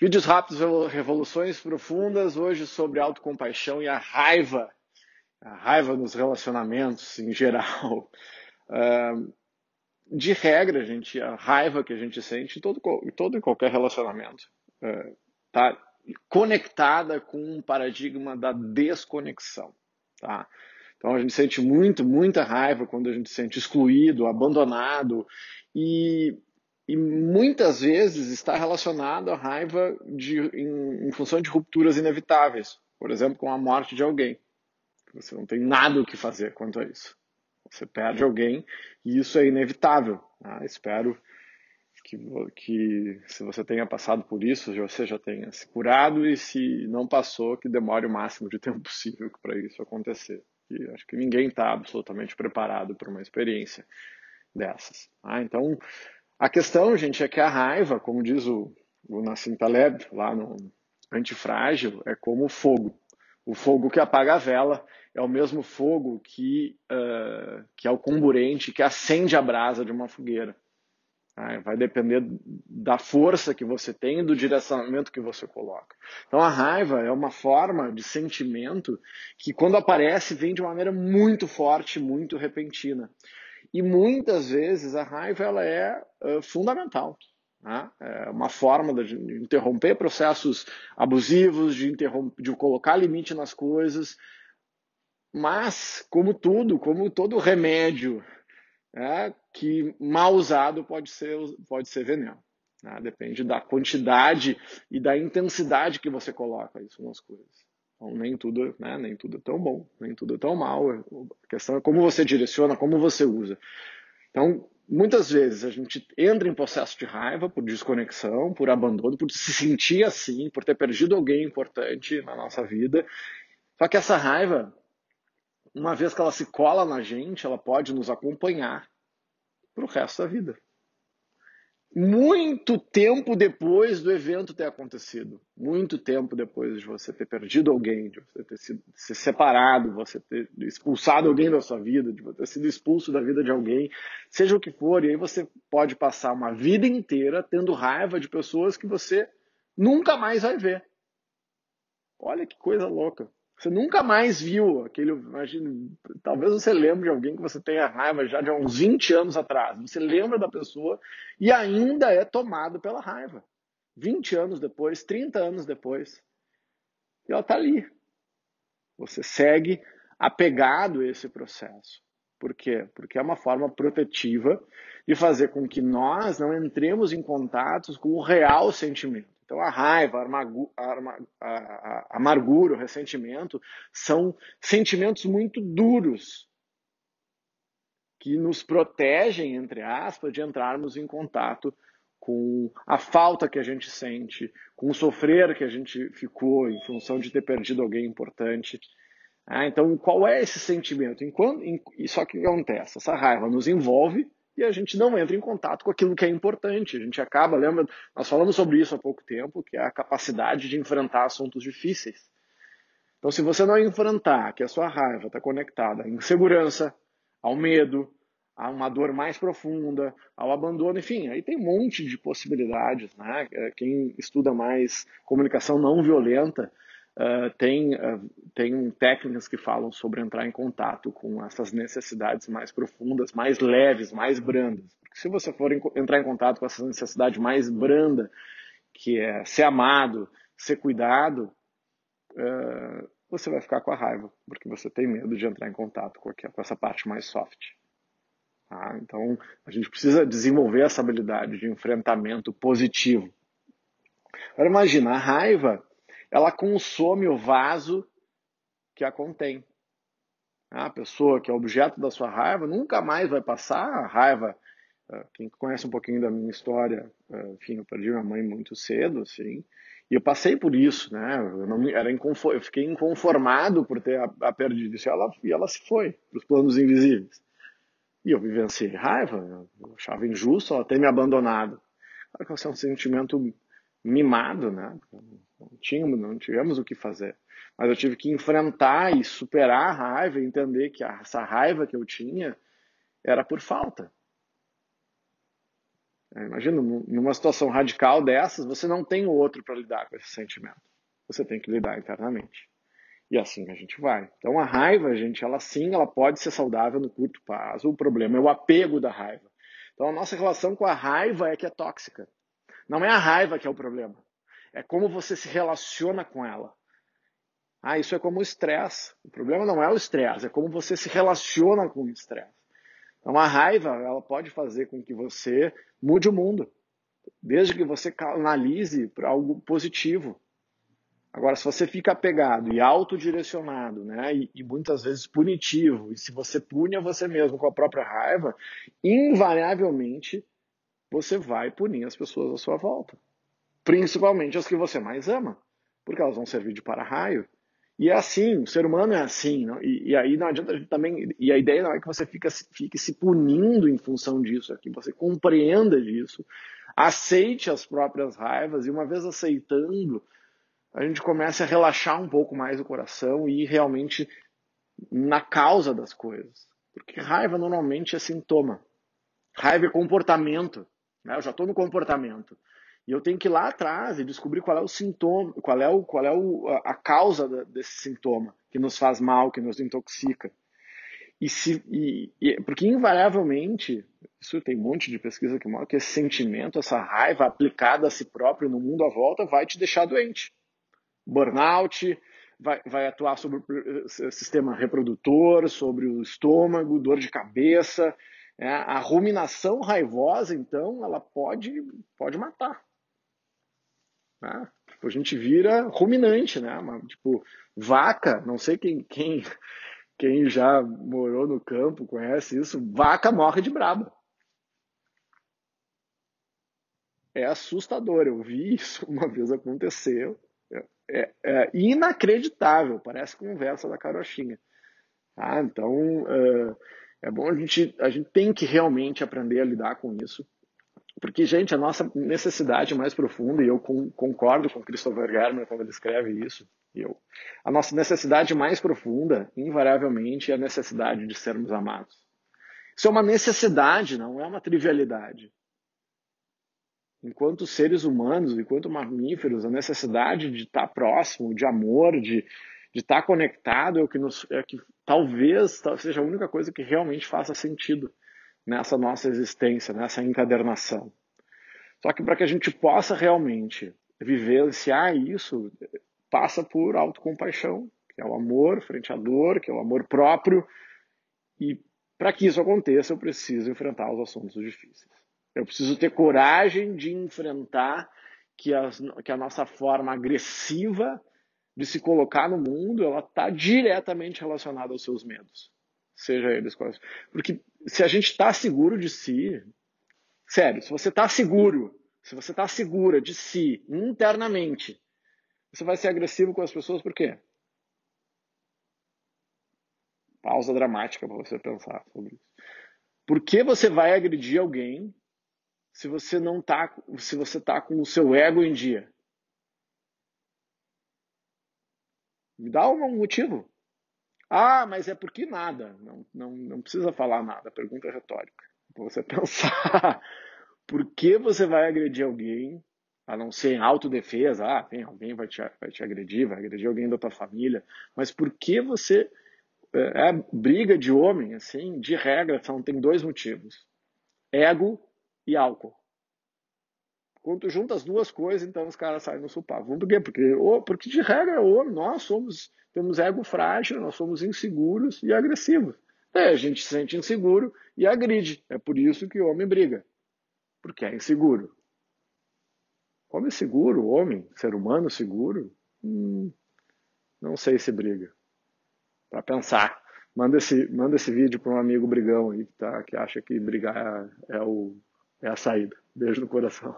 Vídeos rápidos, revoluções profundas, hoje sobre autocompaixão e a raiva, a raiva nos relacionamentos em geral. De regra, gente, a raiva que a gente sente em todo, todo e qualquer relacionamento está uh, conectada com um paradigma da desconexão. Tá? Então a gente sente muito, muita raiva quando a gente se sente excluído, abandonado e e muitas vezes está relacionado à raiva de, em, em, função de rupturas inevitáveis, por exemplo, com a morte de alguém. Você não tem nada o que fazer quanto a isso. Você perde alguém e isso é inevitável. Tá? Espero que, que, se você tenha passado por isso, você já tenha se curado e se não passou, que demore o máximo de tempo possível para isso acontecer. E acho que ninguém está absolutamente preparado para uma experiência dessas. Tá? Então, a questão, gente, é que a raiva, como diz o, o Nassim Taleb, lá no Antifrágil, é como o fogo. O fogo que apaga a vela é o mesmo fogo que, uh, que é o comburente que acende a brasa de uma fogueira. Ah, vai depender da força que você tem e do direcionamento que você coloca. Então a raiva é uma forma de sentimento que, quando aparece, vem de uma maneira muito forte, muito repentina. E muitas vezes a raiva ela é uh, fundamental. Né? É uma forma de interromper processos abusivos, de, de colocar limite nas coisas. Mas, como tudo, como todo remédio né, que mal usado pode ser, pode ser veneno. Né? Depende da quantidade e da intensidade que você coloca isso nas coisas. Então, nem tudo, né, nem tudo é tão bom, nem tudo é tão mal. A questão é como você direciona, como você usa. Então, muitas vezes a gente entra em processo de raiva por desconexão, por abandono, por se sentir assim, por ter perdido alguém importante na nossa vida. Só que essa raiva, uma vez que ela se cola na gente, ela pode nos acompanhar para o resto da vida muito tempo depois do evento ter acontecido, muito tempo depois de você ter perdido alguém, de você ter sido se separado, você ter expulsado alguém da sua vida, de você ter sido expulso da vida de alguém, seja o que for, e aí você pode passar uma vida inteira tendo raiva de pessoas que você nunca mais vai ver. Olha que coisa louca. Você nunca mais viu aquele. Imagina, talvez você lembre de alguém que você tenha raiva já de uns 20 anos atrás. Você lembra da pessoa e ainda é tomado pela raiva. 20 anos depois, 30 anos depois. E ela está ali. Você segue apegado a esse processo. Por quê? Porque é uma forma protetiva de fazer com que nós não entremos em contatos com o real sentimento. Então, a raiva, a amargura, o ressentimento são sentimentos muito duros que nos protegem, entre aspas, de entrarmos em contato com a falta que a gente sente, com o sofrer que a gente ficou em função de ter perdido alguém importante. Ah, então, qual é esse sentimento? Enquanto, em, só que acontece? Essa raiva nos envolve e a gente não entra em contato com aquilo que é importante. A gente acaba, lembra, nós falamos sobre isso há pouco tempo, que é a capacidade de enfrentar assuntos difíceis. Então, se você não enfrentar que a sua raiva está conectada à insegurança, ao medo, a uma dor mais profunda, ao abandono, enfim, aí tem um monte de possibilidades. Né? Quem estuda mais comunicação não violenta uh, tem, uh, tem técnicas que falam sobre entrar em contato com essas necessidades mais profundas, mais leves, mais brandas. Porque se você for entrar em contato com essa necessidade mais branda, que é ser amado, ser cuidado, uh, você vai ficar com a raiva, porque você tem medo de entrar em contato com, com essa parte mais soft. Tá? Então, a gente precisa desenvolver essa habilidade de enfrentamento positivo. Agora, imagina, a raiva ela consome o vaso que a contém. A pessoa que é objeto da sua raiva nunca mais vai passar a raiva. Eh, quem conhece um pouquinho da minha história, eh, enfim, eu perdi minha mãe muito cedo, assim, e eu passei por isso, né? Eu, não, era eu fiquei inconformado por ter a, a perdido isso, e ela, e ela se foi para os planos invisíveis. E eu vivenciei raiva, eu achava injusto ela ter me abandonado. Claro que é um sentimento mimado, né? Tínhamos, não tivemos o que fazer. Mas eu tive que enfrentar e superar a raiva e entender que essa raiva que eu tinha era por falta. É, imagina, numa situação radical dessas, você não tem outro para lidar com esse sentimento. Você tem que lidar internamente. E assim a gente vai. Então a raiva, gente, ela sim, ela pode ser saudável no curto prazo. O problema é o apego da raiva. Então a nossa relação com a raiva é que é tóxica. Não é a raiva que é o problema. É como você se relaciona com ela. Ah, isso é como o estresse. O problema não é o estresse, é como você se relaciona com o estresse. Então a raiva, ela pode fazer com que você mude o mundo, desde que você canalize para algo positivo. Agora, se você fica apegado e autodirecionado, né, e, e, muitas vezes punitivo, e se você pune a você mesmo com a própria raiva, invariavelmente você vai punir as pessoas à sua volta. Principalmente as que você mais ama, porque elas vão servir de para-raio. E é assim, o ser humano é assim, não? E, e, aí não adianta a gente também. E a ideia não é que você fica, fique se punindo em função disso, é que você compreenda disso, aceite as próprias raivas, e uma vez aceitando, a gente começa a relaxar um pouco mais o coração e ir realmente na causa das coisas. Porque raiva normalmente é sintoma. Raiva é comportamento. Né? Eu já estou no comportamento. E eu tenho que ir lá atrás e descobrir qual é o sintoma, qual é, o, qual é o, a causa desse sintoma que nos faz mal, que nos intoxica. E se, e, e, porque invariavelmente, isso tem um monte de pesquisa que mostra que esse sentimento, essa raiva aplicada a si próprio no mundo à volta vai te deixar doente burnout, vai, vai atuar sobre o sistema reprodutor, sobre o estômago, dor de cabeça. É, a ruminação raivosa, então, ela pode, pode matar. Né? Tipo, a gente vira ruminante, né? tipo, vaca, não sei quem, quem, quem já morou no campo conhece isso, vaca morre de braba. É assustador, eu vi isso uma vez acontecer é, é inacreditável, parece conversa da carochinha. Tá? Então, é, é bom a gente, a gente tem que realmente aprender a lidar com isso. Porque, gente, a nossa necessidade mais profunda, e eu concordo com Christopher Germer quando ele escreve isso, eu, a nossa necessidade mais profunda, invariavelmente, é a necessidade de sermos amados. Isso é uma necessidade, não é uma trivialidade enquanto seres humanos, enquanto mamíferos, a necessidade de estar próximo, de amor, de, de estar conectado é o que nos é que talvez seja a única coisa que realmente faça sentido nessa nossa existência, nessa encadernação. Só que para que a gente possa realmente vivenciar isso, passa por autocompaixão, que é o amor frente à dor, que é o amor próprio. E para que isso aconteça, eu preciso enfrentar os assuntos difíceis. Eu preciso ter coragem de enfrentar que, as, que a nossa forma agressiva de se colocar no mundo, ela está diretamente relacionada aos seus medos. Seja eles quais. Porque se a gente está seguro de si, sério, se você está seguro, se você está segura de si internamente, você vai ser agressivo com as pessoas por quê? Pausa dramática para você pensar sobre isso. Por que você vai agredir alguém se você não tá, se você tá com o seu ego em dia? Me dá um motivo. Ah, mas é porque nada. Não, não, não precisa falar nada. Pergunta retórica. Você pensar. Por que você vai agredir alguém, a não ser em autodefesa? Ah, tem alguém vai te, vai te agredir, vai agredir alguém da tua família. Mas por que você. É, é briga de homem, assim, de regra, são, tem dois motivos: ego e álcool. Quando tu junta as duas coisas, então os caras saem no supapo. Por quê? Porque, porque de regra, oh, nós somos, temos ego frágil, nós somos inseguros e agressivos. É, a gente se sente inseguro e agride. É por isso que o homem briga. Porque é inseguro. Homem seguro, homem, ser humano seguro, hum, não sei se briga. Para pensar. Manda esse, manda esse vídeo para um amigo brigão aí que, tá, que acha que brigar é o é a saída. Beijo no coração.